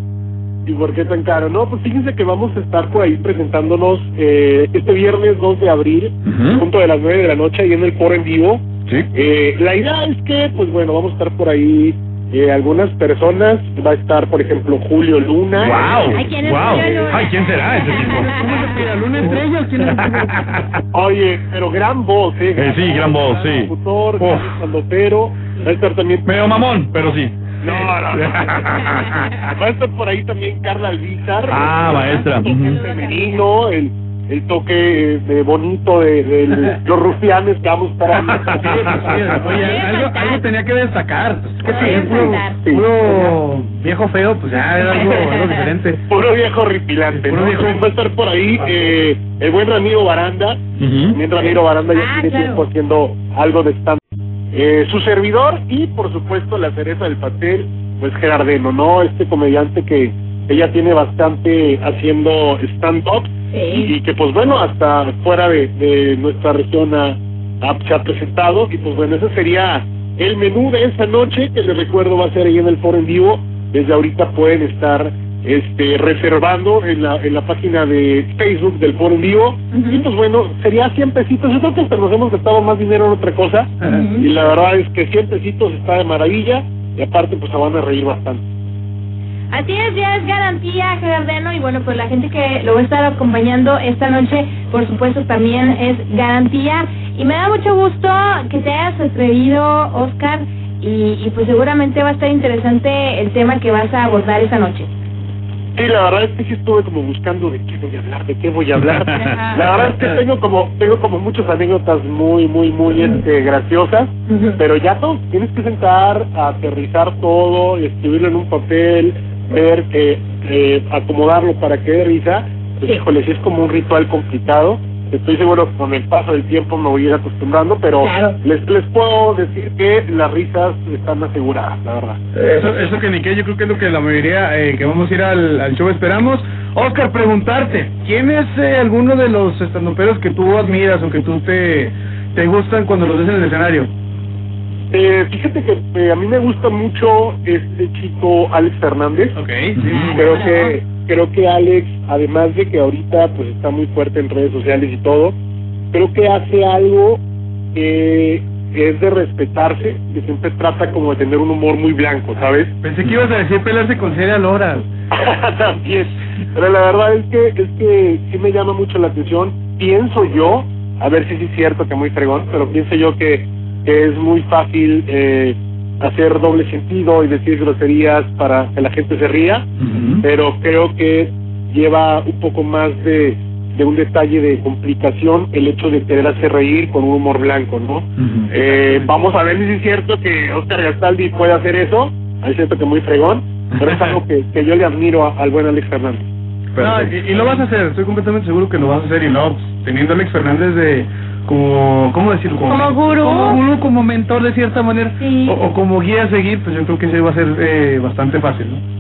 Speaker 11: ¿Y por qué tan caro? No, pues fíjense que vamos a estar por ahí presentándonos eh, este viernes 2 de abril,
Speaker 3: Ujú.
Speaker 11: punto de las 9 de la noche, ahí en el foro en vivo.
Speaker 3: Sí.
Speaker 11: Eh, la idea es que, pues bueno, vamos a estar por ahí eh, algunas personas. Va a estar, por ejemplo, Julio Luna.
Speaker 3: ¡Wow!
Speaker 4: Ay, ¿quién es
Speaker 3: ¡Wow!
Speaker 4: Julio Luna?
Speaker 3: Ay, ¿quién será ese tipo?
Speaker 5: ¿La luna estrella quién es?
Speaker 11: Oye, pero gran voz, ¿eh?
Speaker 3: Eh, sí, gran voz, sí.
Speaker 11: Gran estandopero. Va a estar también...
Speaker 3: Medio mamón, pero sí.
Speaker 11: No, no, no. Va a estar por ahí también Carla Alvízar.
Speaker 3: Ah, maestra.
Speaker 11: El femenino, el, el toque eh, de bonito de, de los rufianes que vamos a estar ahí.
Speaker 5: Oye, algo, algo tenía que destacar. ¿Qué
Speaker 4: Sí,
Speaker 5: tiene? Puro, viejo feo, pues ya era algo, algo diferente.
Speaker 11: Puro viejo horripilante,
Speaker 5: Puro
Speaker 11: ¿no?
Speaker 5: viejo-
Speaker 11: Va a estar por ahí eh, el buen Ramiro Baranda.
Speaker 3: Ujú.
Speaker 11: También Ramiro Baranda ya
Speaker 4: Ah,
Speaker 11: tiene
Speaker 4: claro.
Speaker 11: tiempo haciendo algo de stand eh, su servidor y por supuesto la cereza del pastel, pues Gerardeno, ¿no? Este comediante que ella tiene bastante haciendo stand-up y, y que pues bueno, hasta fuera de, de nuestra región ha, ha- se ha presentado y pues bueno, ese sería el menú de esta noche, que les recuerdo va a ser ahí en el foro en vivo, desde ahorita pueden estar este reservando en la, en la página de Facebook del foro vivo. Y pues bueno, sería 100 pesitos, yo creo que hasta nos hemos gastado más dinero en otra cosa. Y la verdad es que 100 pesitos está de maravilla. Y aparte pues se van a reír bastante.
Speaker 4: Así es, ya es garantía, Gerardeno, y bueno, pues la gente que lo va a estar acompañando esta noche, por supuesto, también es garantía. Y me da mucho gusto que te hayas atrevido, Oscar, y, y pues seguramente va a estar interesante el tema que vas a abordar esta noche.
Speaker 11: Sí, la verdad es que sí estuve como buscando de qué voy a hablar, de qué voy a hablar. La verdad es que tengo como tengo como muchas anécdotas muy muy muy este graciosas, pero ya no, tienes que sentar aterrizar todo, escribirlo en un papel, ver que eh, acomodarlo para que dé risa. Pues, híjole, sí es como un ritual complicado. Estoy seguro que con el paso del tiempo me voy a ir acostumbrando, pero
Speaker 5: Claro.
Speaker 11: les les puedo decir que las risas están aseguradas, la verdad.
Speaker 5: Eso, eso que ni qué, yo creo que es lo que la mayoría eh, que vamos a ir al, al show esperamos. Oscar, preguntarte, ¿quién es eh, alguno de los estandoperos que tú admiras o que tú te, te gustan cuando los ves en el escenario?
Speaker 11: Eh, fíjate que eh, a mí me gusta mucho este chico Alex Fernández.
Speaker 5: Ok.
Speaker 11: Creo que creo que Alex, además de que ahorita pues está muy fuerte en redes sociales y todo, creo que hace algo que es de respetarse, que siempre trata como de tener un humor muy blanco, ¿sabes?
Speaker 5: Pensé que ibas a decir pelarse con Celia Lora.
Speaker 11: También. Pero la verdad es que es que sí me llama mucho la atención. Pienso yo, a ver si sí es cierto que muy fregón, pero pienso yo que, que es muy fácil eh, hacer doble sentido y decir groserías para que la gente se ría, pero creo que lleva un poco más de, de un detalle de complicación el hecho de querer hacer reír con un humor blanco, ¿no? Eh, vamos a ver si es cierto que Oscar Gastaldi puede hacer eso. Es cierto que muy fregón, pero es algo que, que yo le admiro a- al buen Alex Fernández.
Speaker 5: No, y, y lo vas a hacer, estoy completamente seguro que lo vas a hacer y no, teniendo a Alex Fernández de como, ¿cómo decirlo?
Speaker 4: Como gurú.
Speaker 5: Como gurú, como mentor de cierta manera,
Speaker 4: Sí.
Speaker 5: o, o como guía a seguir, pues yo creo que sí va a ser eh, bastante fácil, ¿no?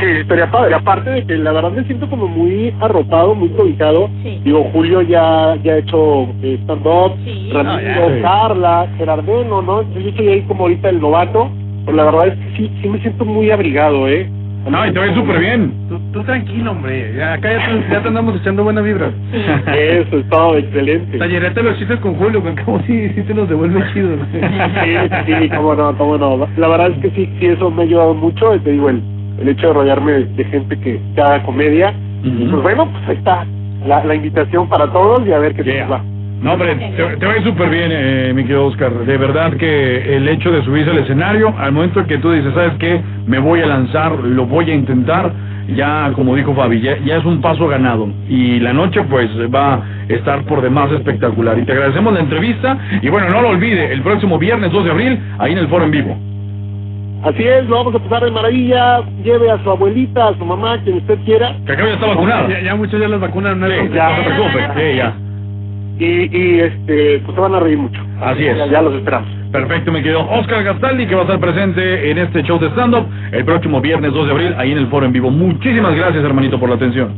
Speaker 11: Sí, estaría padre. Aparte de que la verdad me siento como muy arropado, muy cobijado.
Speaker 4: Sí.
Speaker 11: Digo, Julio ya, ya ha hecho eh, stand-up,
Speaker 4: Sí.
Speaker 11: Ramiro,
Speaker 5: No.
Speaker 11: Carla, Gerardeno, ¿no? Yo estoy ahí como ahorita el novato, pero la verdad es que sí, sí me siento muy abrigado, ¿eh?
Speaker 3: No, y te ves súper bien.
Speaker 5: Tú, tú tranquilo, hombre, ya, acá ya te, ya te andamos echando buena vibra.
Speaker 11: Eso, es todo excelente.
Speaker 5: Tallerete los chistes con Julio, que como sí, sí te los devuelve chido.
Speaker 11: Sí, sí, cómo no, cómo no. La verdad es que sí, sí, eso me ha ayudado mucho. Te digo, el, el hecho de rodearme de, gente que, haga comedia. Pues bueno, pues ahí está la, la invitación para todos y a ver qué
Speaker 3: Yeah.
Speaker 11: nos va.
Speaker 3: No, hombre, te, te va a ir súper bien, eh, mi querido Oscar. De verdad que el hecho de subirse al escenario, al momento que tú dices, ¿sabes qué? Me voy a lanzar, lo voy a intentar, ya, como dijo Fabi, ya, ya es un paso ganado. Y la noche, pues, va a estar por demás espectacular. Y te agradecemos la entrevista. Y bueno, no lo olvide, el próximo viernes 2 de abril, ahí en el Foro en Vivo.
Speaker 11: Así es, lo vamos a pasar de maravilla. Lleve a su abuelita, a su mamá, quien usted quiera.
Speaker 3: Que acá ya está vacunado.
Speaker 5: Ya, ya muchos ya las vacunaron, ¿no?
Speaker 3: Sí,
Speaker 11: ya,
Speaker 3: no se preocupe. Sí, ya.
Speaker 11: Y, y este, pues se van a reír mucho.
Speaker 3: Así es.
Speaker 11: Ya, los esperamos.
Speaker 3: Perfecto, mi querido Oscar Gastaldi, que va a estar presente en este show de stand-up el próximo viernes 2 de abril, ahí en el foro en vivo. Muchísimas gracias, hermanito, por la atención.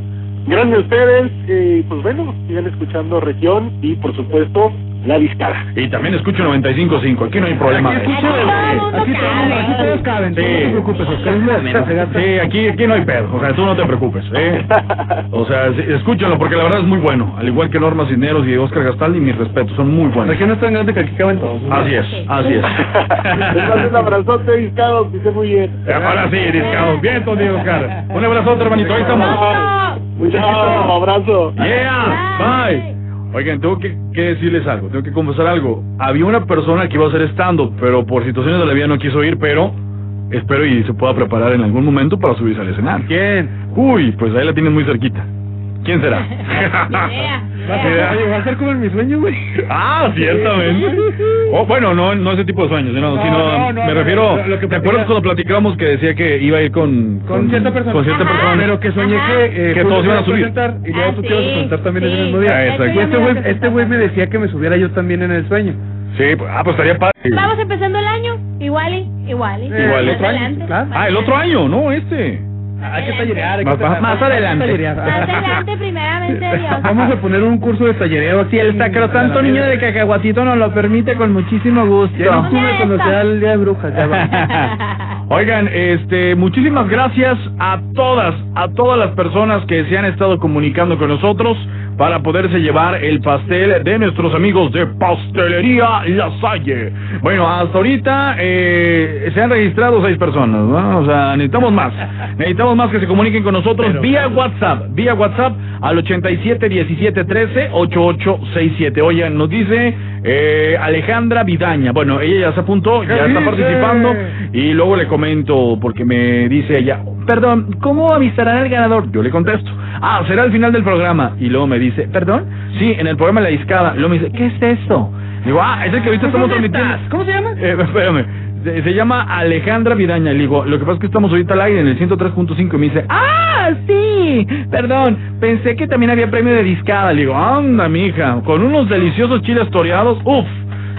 Speaker 11: Gracias a ustedes. Y pues bueno, sigan escuchando Región y por supuesto La Discada.
Speaker 3: Y también escucho 95.5, aquí no hay problema.
Speaker 5: Aquí escucho,
Speaker 4: Aquí
Speaker 5: aquí todos,
Speaker 4: cabe.
Speaker 5: aquí todos caben, tú no
Speaker 3: Sí.
Speaker 5: te preocupes, Oscar,
Speaker 3: Sí, aquí, aquí no hay pedo, o sea, tú no te preocupes, ¿eh? O sea, sí, escúchalo porque la verdad es muy bueno, al igual que Norma Cisneros y Oscar Gastaldi, mis respetos, son muy
Speaker 5: La
Speaker 3: buenos.
Speaker 5: región es tan grande que aquí caben todos. ¿no?
Speaker 3: Así es, así es.
Speaker 11: Un abrazote, Discados, estén muy bien.
Speaker 3: Ahora sí, discados, bien, Tony Oscar. Un abrazote, hermanito, ahí estamos.
Speaker 11: Muchas abrazo.
Speaker 3: Yeah, bye. Oigan, tengo que, que decirles algo, tengo que confesar algo. Había una persona que iba a hacer stand-up, pero por situaciones de la vida no quiso ir, pero espero y se pueda preparar en algún momento para subirse al escenario.
Speaker 5: ¿Quién?
Speaker 3: Uy, pues ahí la tienes muy cerquita. ¿Quién será?
Speaker 4: Idea.
Speaker 5: Va a ser- oye, va a ser como en mi sueño, güey.
Speaker 3: Ah, ciertamente. Oh, bueno, no, no ese tipo de sueños, sino,
Speaker 5: No,
Speaker 3: sino
Speaker 5: no, no,
Speaker 3: me refiero.
Speaker 5: lo- lo que
Speaker 3: ¿Te acuerdas cuando platicábamos que decía que iba a ir con
Speaker 5: Con cierta persona.
Speaker 3: Con cierta
Speaker 4: Ajá.
Speaker 3: persona.
Speaker 5: Pero que soñé
Speaker 4: Ajá.
Speaker 5: que, eh,
Speaker 3: Que todos
Speaker 5: se
Speaker 3: iban a
Speaker 5: iba
Speaker 3: subir.
Speaker 5: Y luego
Speaker 4: Ah,
Speaker 5: tú te ibas a
Speaker 4: sí.
Speaker 5: presentar también
Speaker 4: Sí.
Speaker 5: ese mismo día.
Speaker 3: Ah, exacto.
Speaker 5: Y este güey, este me decía que me subiera yo también en el sueño.
Speaker 3: Sí, pues, ah, pues estaría padre.
Speaker 4: Vamos empezando el año, igual y, igual y.
Speaker 5: Eh,
Speaker 3: Igual,
Speaker 4: Más
Speaker 3: otro
Speaker 5: año,
Speaker 4: adelante.
Speaker 5: claro.
Speaker 3: Ah, el otro año, no este.
Speaker 5: Hay que tallerear. hay que
Speaker 3: Más-
Speaker 5: tallerear.
Speaker 3: más adelante.
Speaker 5: Tallerear.
Speaker 4: Más adelante, primeramente, Dios.
Speaker 5: Vamos a poner un curso de tallereo aquí.
Speaker 12: Si el sacrosanto niño de cacahuatito nos lo permite, con muchísimo gusto.
Speaker 5: Ya en octubre, cuando sea el día de brujas, ya va.
Speaker 3: Oigan, este, muchísimas gracias a todas, a todas las personas que se han estado comunicando con nosotros para poderse llevar el pastel de nuestros amigos de Pastelería La Salle. Bueno, hasta ahorita eh, se han registrado seis personas, ¿no? O sea, necesitamos más. Necesitamos más que se comuniquen con nosotros vía WhatsApp, vía WhatsApp al 87 17 13 8867. Oigan, nos dice eh, Alejandra Vidaña. Bueno, ella ya se apuntó, ya está participando y luego le comento porque me dice ella, perdón, ¿cómo avisarán al ganador? Yo le contesto, ah, será al final del programa. Y luego me dice, perdón, sí, en el programa La Discada. Luego me dice, ¿qué es esto? Digo, ah, es el que ahorita estamos transmitiendo.
Speaker 12: ¿Cómo se llama?
Speaker 3: Eh, espérame. Se, se llama Alejandra Vidaña. Le digo, lo que pasa es que estamos ahorita al aire en el 103.5 y me dice, ¡ah, sí! Perdón, pensé que también había premio de discada. Le digo, anda, mija, con unos deliciosos chiles toreados. ¡Uf!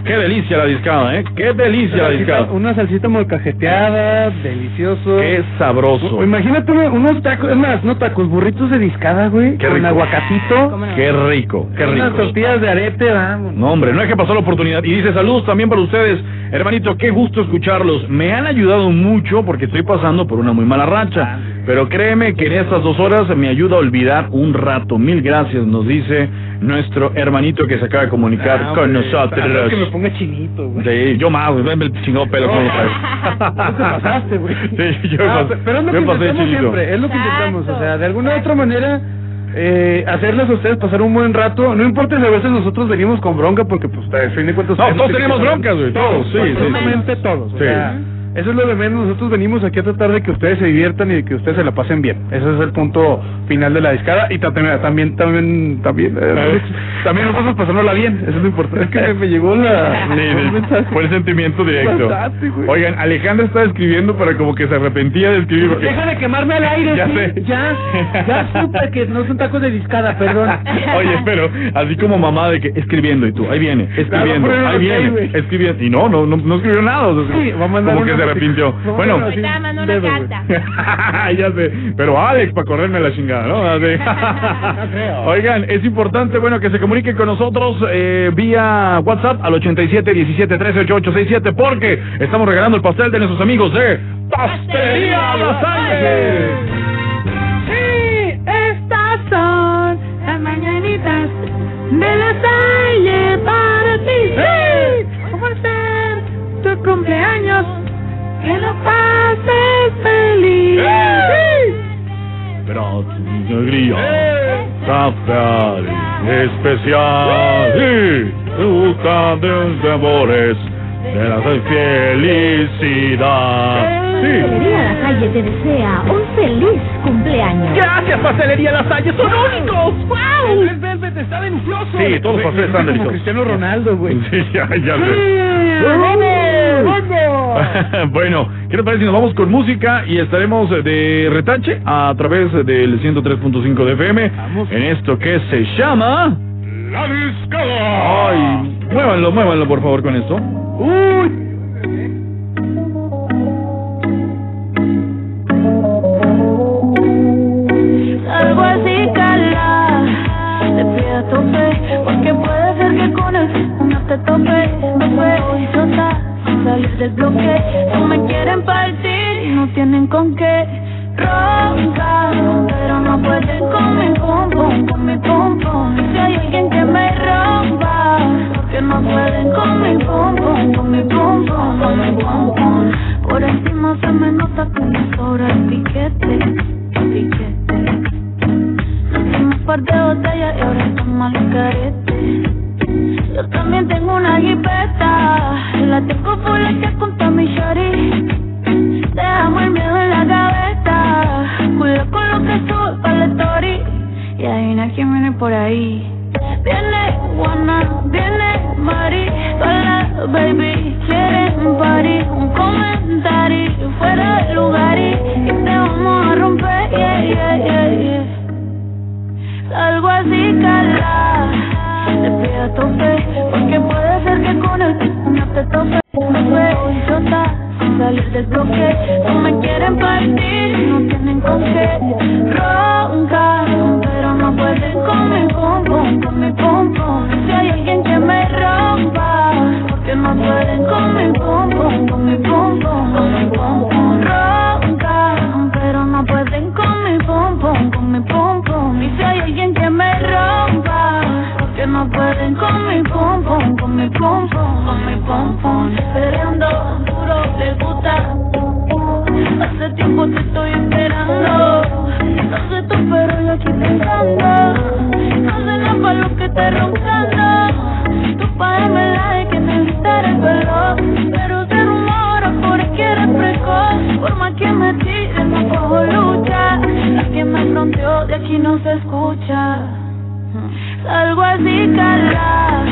Speaker 3: ¡Qué delicia la discada, eh! ¡Qué delicia la discada!
Speaker 5: Una salsita molcajeteada, delicioso.
Speaker 3: ¡Qué sabroso!
Speaker 5: O- Imagínate unos- tacos, es más, no tacos, burritos de discada, güey.
Speaker 3: Qué
Speaker 5: con
Speaker 3: rico.
Speaker 5: aguacatito.
Speaker 3: ¡Qué rico! ¡Qué rico!
Speaker 5: Unas tortillas de arete, vamos.
Speaker 3: No, hombre, no hay que pasar la oportunidad. Y dice, saludos también para ustedes. Hermanito, qué gusto escucharlos. Me han ayudado mucho porque estoy pasando por una muy mala racha. Pero créeme que en estas dos horas me ayuda a olvidar un rato. Mil gracias, nos dice nuestro hermanito que se acaba de comunicar
Speaker 5: Ah,
Speaker 3: con
Speaker 5: hombre,
Speaker 3: nosotros.
Speaker 5: es que me ponga chinito, güey.
Speaker 3: Sí, yo más, güey, el chingado pelo como lo traes.
Speaker 5: Tú te pasaste, güey.
Speaker 3: Sí, yo
Speaker 5: Ah,
Speaker 3: pas-
Speaker 5: pero es lo
Speaker 3: yo
Speaker 5: que
Speaker 3: pasé
Speaker 5: intentamos
Speaker 3: chinito.
Speaker 5: siempre, es lo que intentamos, o sea, de alguna u otra manera eh, hacerles a ustedes pasar un buen rato, no importa si a veces nosotros venimos con bronca porque pues a fin de cuentas
Speaker 3: No, todos tenemos broncas, güey, todos, sí,
Speaker 5: todos, o
Speaker 3: Sí.
Speaker 5: sea, eso es lo de menos, nosotros venimos aquí a tratar de que ustedes se diviertan y de que ustedes se la pasen bien, ese es el punto final de la discada y ta- también también también también eh, también nosotros pasándola bien, eso es lo importante, es que me llegó la
Speaker 3: fue el sentimiento directo. Oigan, Alejandra está escribiendo para como que se arrepentía de escribir. porque-
Speaker 5: Deja de quemarme al aire,
Speaker 3: Ya
Speaker 5: sí,
Speaker 3: sé.
Speaker 5: ya, ya supe que no son tacos de discada, perdón.
Speaker 3: Oye, pero así como mamá de que escribiendo y tú, ahí viene, escribiendo,
Speaker 5: Claro,
Speaker 3: ahí viene, escribiendo. Y no, no, no, no escribió nada. o sea,
Speaker 5: Sí, va a mandar
Speaker 3: como que
Speaker 5: una
Speaker 3: se arrepintió. Bueno,
Speaker 4: una carta.
Speaker 3: ya sé, pero Alex para correrme la chingada, ¿no? Así. Oigan, es importante, bueno, que se comuniquen con nosotros eh, vía WhatsApp al 87 17 13 8867 porque estamos regalando el pastel de nuestros amigos de Pastelería La.
Speaker 13: Sí, estas son las mañanitas de la Salle para ti. Sí, por ser tu cumpleaños, que lo pases feliz.
Speaker 3: Pero tu alegría, especial, especial, sí, busca de amores, de la felicidad.
Speaker 8: Pastelería La Salle te desea un feliz cumpleaños.
Speaker 3: Gracias, Pastelería La Salle, son únicos.
Speaker 8: ¡Wow!
Speaker 5: El Velvet está delicioso.
Speaker 3: Sí, todos los pasteles están deliciosos.
Speaker 5: Cristiano Ronaldo, güey.
Speaker 3: Sí, ya, ya sé.
Speaker 5: ¡Vamos!
Speaker 3: bueno, ¿qué te parece si nos vamos con música y estaremos de retache a través del 103.5 de FM en esto que se llama...
Speaker 5: La discada.
Speaker 3: Ay, muévanlo, muévanlo por favor con esto.
Speaker 5: Uy.
Speaker 13: Algo así, cala. Te pido a tope, porque puede ser que con él no te tope. Me puedo disfrutar sin salir del bloque. No me quieren partir y no tienen con qué. Ronca, pero no pueden con mi pum, con mi. Si hay alguien que me rompa, porque no pueden con mi pum, con mi pum, con mi pum. Por encima se me nota que me sobra el piquete, piquete. Un par de botellas y ahora estamos al carete. Yo también tengo una jipeta, la tengo full que contra mi shorty. Por ahí. Viene Juana, viene Mari, todas las baby quieren party, un comentario fuera de lugar y, te vamos a romper, yeah, yeah, yeah, yeah. Algo así, cala. Te pido tope, porque puede ser que con el no te tope. Me disfrutar sin salir del bloque. No me quieren partir, no tienen con qué. Aquí no se escucha. Salgo así, cala.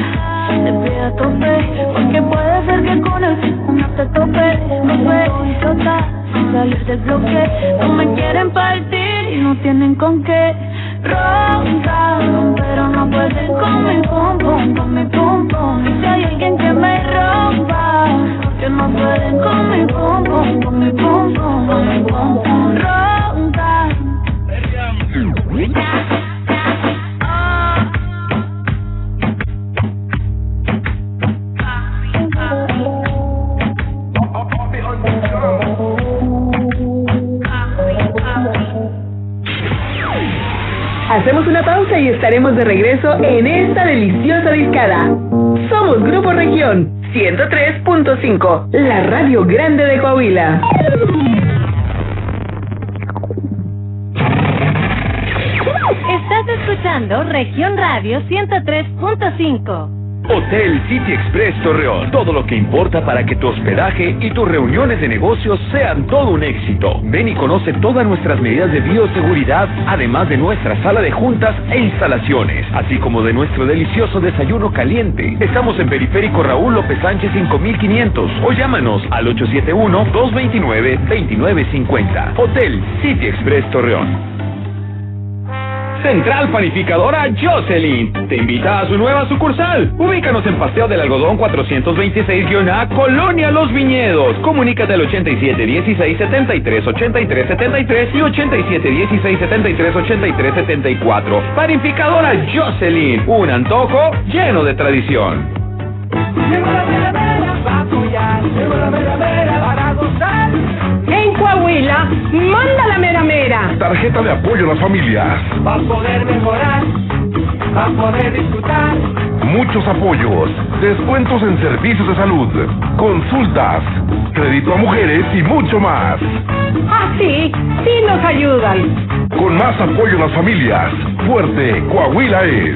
Speaker 13: Te pido a tope, porque puede ser que con el no te tope. No soy idiota, salir del bloque. No me quieren partir y no tienen con qué. Ronca, pero no pueden con mi pum pum, con mi pum pum. Y si hay alguien que me rompa, porque no pueden con mi pum pum, con mi pum pum, con mi pum pum.
Speaker 2: Hacemos una pausa y estaremos de regreso en esta deliciosa discada. Somos Grupo Región 103.5, la radio grande de Coahuila.
Speaker 14: Región Radio 103.5.
Speaker 15: Hotel City Express Torreón. Todo lo que importa para que tu hospedaje y tus reuniones de negocios sean todo un éxito. Ven y conoce todas nuestras medidas de bioseguridad, además de nuestra sala de juntas e instalaciones, así como de nuestro delicioso desayuno caliente. Estamos en Periférico Raúl López Sánchez 5500 o llámanos al 871-229-2950. Hotel City Express Torreón.
Speaker 16: Central Panificadora Jocelyn te invita a su nueva sucursal. Ubícanos en Paseo del Algodón 426-A, Colonia Los Viñedos. Comunícate al 87 16 73 83 73 y 87 16 73 83 74. Panificadora Jocelyn, un antojo lleno de tradición.
Speaker 17: En Coahuila, manda la mera mera.
Speaker 18: Tarjeta de apoyo a las familias.
Speaker 13: Va a poder mejorar, va a poder disfrutar.
Speaker 18: Muchos apoyos. Descuentos en servicios de salud. Consultas. Crédito a mujeres y mucho más.
Speaker 17: Ah, sí, sí nos ayudan.
Speaker 18: Con más apoyo a las familias. Fuerte, Coahuila es.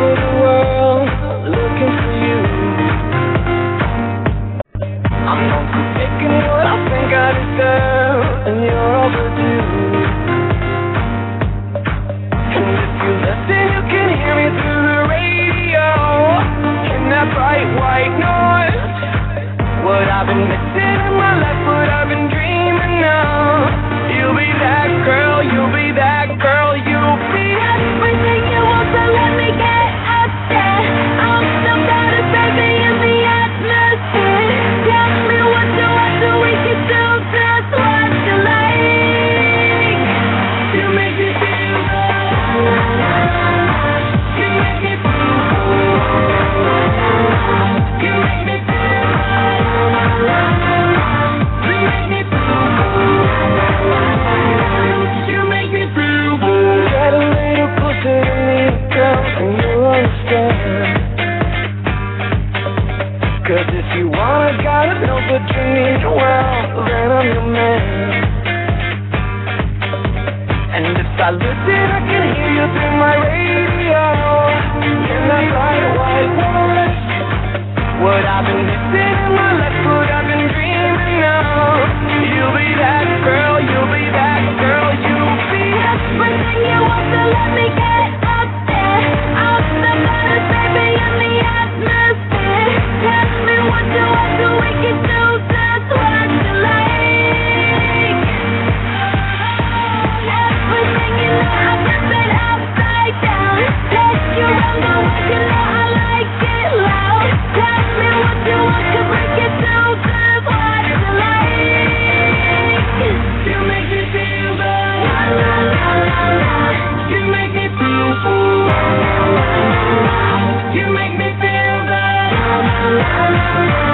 Speaker 13: Over
Speaker 1: la la la. You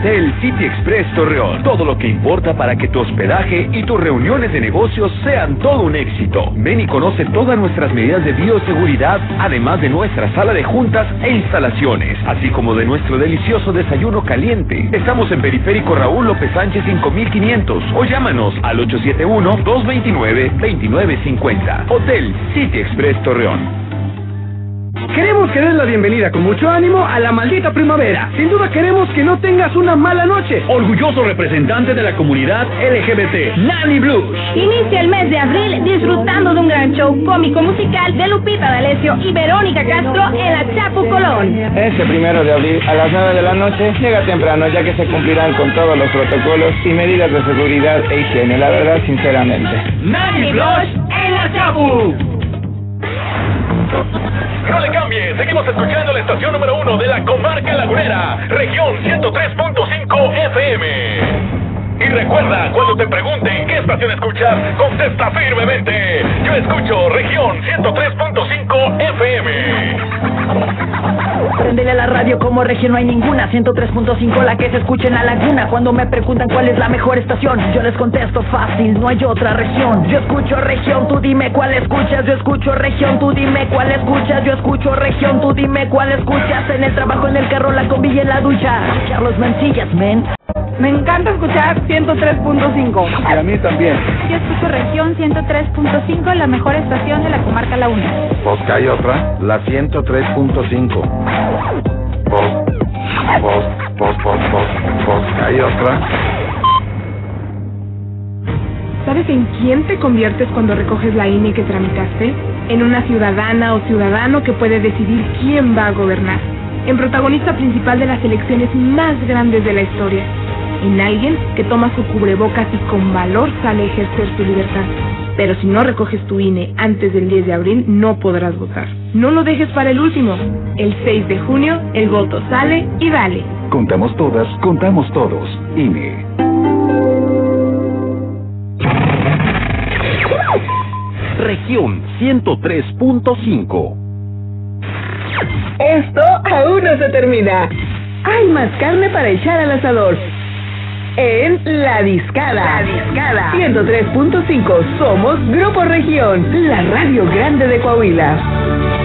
Speaker 15: Hotel City Express Torreón. Todo lo que importa para que tu hospedaje y tus reuniones de negocios sean todo un éxito. Ven y conoce todas nuestras medidas de bioseguridad, además de nuestra sala de juntas e instalaciones, así como de nuestro delicioso desayuno caliente. Estamos en Periférico Raúl López Sánchez 5500 o llámanos al 871-229-2950. Hotel City Express Torreón.
Speaker 5: Queremos que des la bienvenida con mucho ánimo a la maldita primavera. Sin duda queremos que no tengas una mala noche.
Speaker 19: Orgulloso representante de la comunidad LGBT, Nani Blues.
Speaker 4: Inicia el mes de abril disfrutando de un gran show cómico musical de Lupita D'Alessio y Verónica Castro en la Chapu Colón.
Speaker 7: Este primero de abril a las 9 de la noche llega temprano ya que se cumplirán con todos los protocolos y medidas de seguridad e higiene, la verdad sinceramente.
Speaker 19: Nani Blues en la Chapu.
Speaker 3: No le cambie, seguimos escuchando la estación número uno de la comarca lagunera, región 103.5 FM. Y recuerda, cuando te pregunten qué estación escuchas, contesta firmemente. Yo escucho región 103.5 FM.
Speaker 20: Prendele la radio como región, no hay ninguna 103.5 la que se escucha en la laguna. Cuando me preguntan cuál es la mejor estación Yo les contesto fácil, no hay otra región. Yo escucho región, tú dime cuál escuchas. Yo escucho región, tú dime cuál escuchas. Yo escucho región, tú dime cuál escuchas. En el trabajo, en el carro, la combi y en la ducha. Carlos Mencillas, men
Speaker 21: Me encanta escuchar 103.5.
Speaker 22: Y a mí también.
Speaker 17: Yo escucho región 103.5, la mejor estación de la comarca La Una.
Speaker 23: Pues que hay otra, la 103.5. Pues, pues, pues, pues, pues, pues que hay otra.
Speaker 24: ¿Sabes en quién te conviertes cuando recoges la INE que tramitaste? En una ciudadana o ciudadano que puede decidir quién va a gobernar. En protagonista principal de las elecciones más grandes de la historia. En alguien que toma su cubrebocas y con valor sale a ejercer su libertad. Pero si no recoges tu INE antes del 10 de abril, no podrás votar. No lo dejes para el último. El 6 de junio, el voto sale y vale.
Speaker 18: Contamos todas, contamos todos. INE.
Speaker 15: Región 103.5.
Speaker 2: Esto aún no se termina. Hay más carne para echar al asador
Speaker 1: en La Discada. La Discada. 103.5. Somos Grupo Región, la radio grande de Coahuila.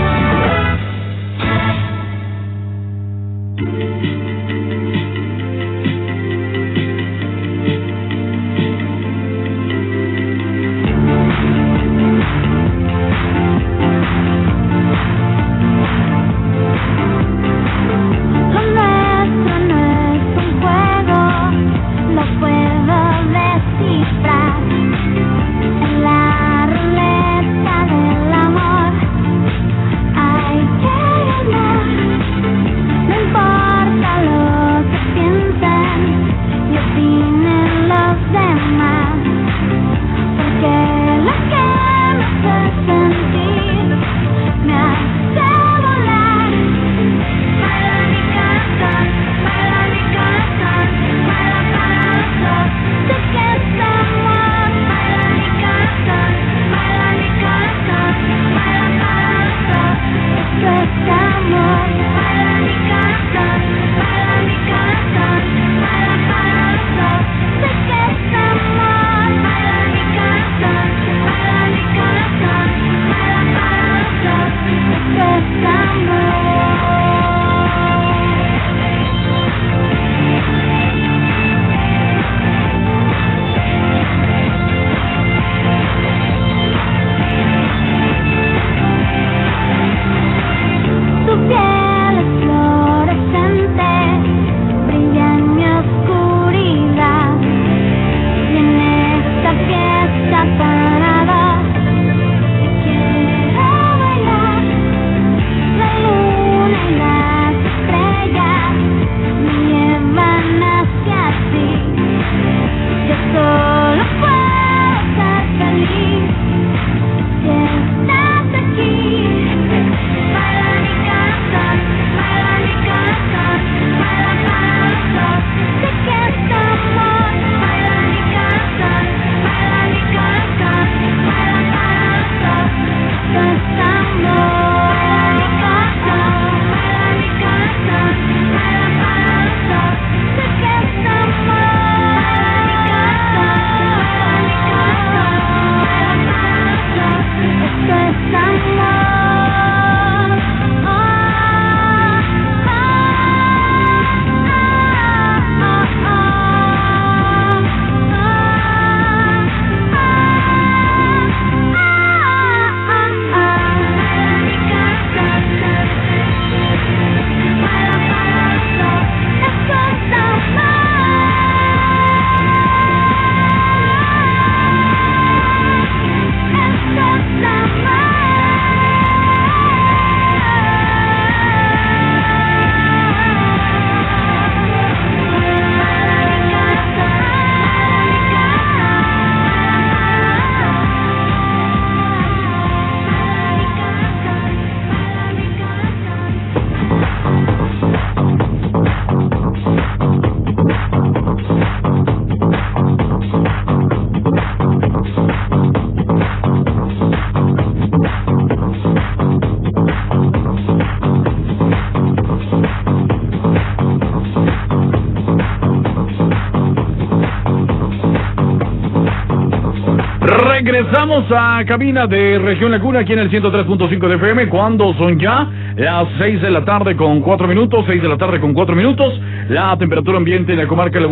Speaker 3: Regresamos a cabina de Región Laguna aquí en el 103.5 de FM cuando son ya las 6 de la tarde con 4 minutos, 6 de la tarde con 4 minutos. La temperatura ambiente en la comarca